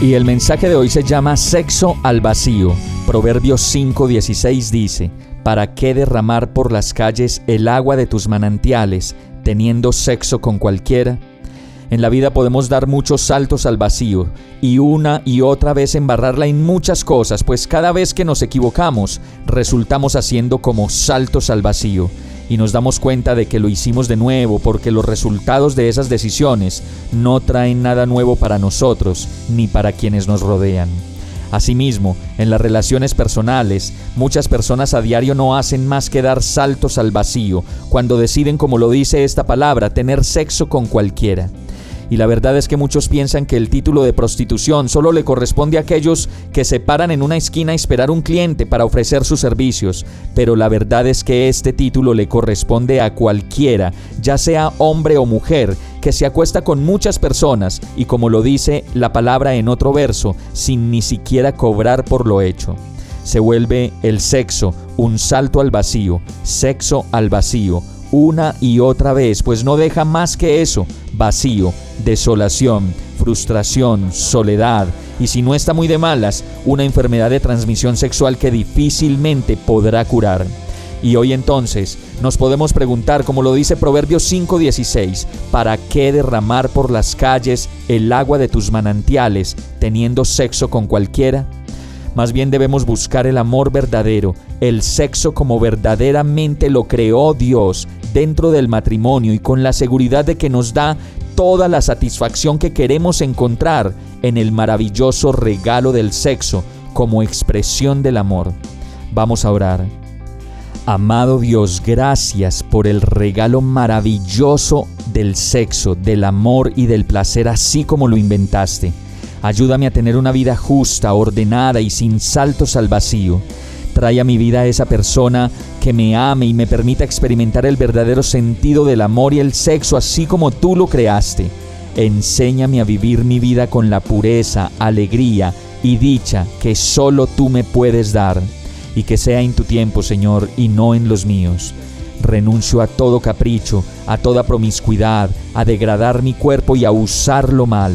Y el mensaje de hoy se llama Sexo al vacío. Proverbios 5:16 dice, ¿Para qué derramar por las calles el agua de tus manantiales? teniendo sexo con cualquiera. En la vida podemos dar muchos saltos al vacío y una y otra vez embarrarla en muchas cosas, pues cada vez que nos equivocamos resultamos haciendo como saltos al vacío y nos damos cuenta de que lo hicimos de nuevo porque los resultados de esas decisiones no traen nada nuevo para nosotros ni para quienes nos rodean. Asimismo, en las relaciones personales, muchas personas a diario no hacen más que dar saltos al vacío cuando deciden, como lo dice esta palabra, tener sexo con cualquiera. Y la verdad es que muchos piensan que el título de prostitución solo le corresponde a aquellos que se paran en una esquina a esperar un cliente para ofrecer sus servicios, pero la verdad es que este título le corresponde a cualquiera, ya sea hombre o mujer, que se acuesta con muchas personas y como lo dice la palabra en otro verso, sin ni siquiera cobrar por lo hecho. Se vuelve el sexo un salto al vacío, sexo al vacío, una y otra vez, pues no deja más que eso, vacío, desolación, frustración, soledad y si no está muy de malas, una enfermedad de transmisión sexual que difícilmente podrá curar. Y hoy entonces nos podemos preguntar, como lo dice Proverbios 5:16, ¿para qué derramar por las calles el agua de tus manantiales teniendo sexo con cualquiera? Más bien debemos buscar el amor verdadero, el sexo como verdaderamente lo creó Dios dentro del matrimonio y con la seguridad de que nos da toda la satisfacción que queremos encontrar en el maravilloso regalo del sexo como expresión del amor. Vamos a orar. Amado Dios, gracias por el regalo maravilloso del sexo, del amor y del placer así como lo inventaste. Ayúdame a tener una vida justa, ordenada y sin saltos al vacío. Trae a mi vida a esa persona que me ame y me permita experimentar el verdadero sentido del amor y el sexo así como tú lo creaste. Enséñame a vivir mi vida con la pureza, alegría y dicha que solo tú me puedes dar. Y que sea en tu tiempo, Señor, y no en los míos. Renuncio a todo capricho, a toda promiscuidad, a degradar mi cuerpo y a usarlo mal.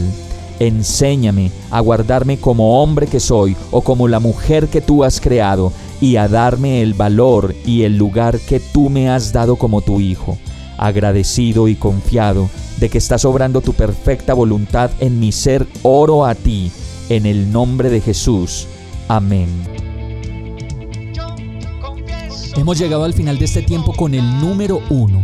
Enséñame a guardarme como hombre que soy o como la mujer que tú has creado y a darme el valor y el lugar que tú me has dado como tu Hijo, agradecido y confiado de que estás obrando tu perfecta voluntad en mi ser, oro a ti, en el nombre de Jesús. Amén. Hemos llegado al final de este tiempo con el número uno.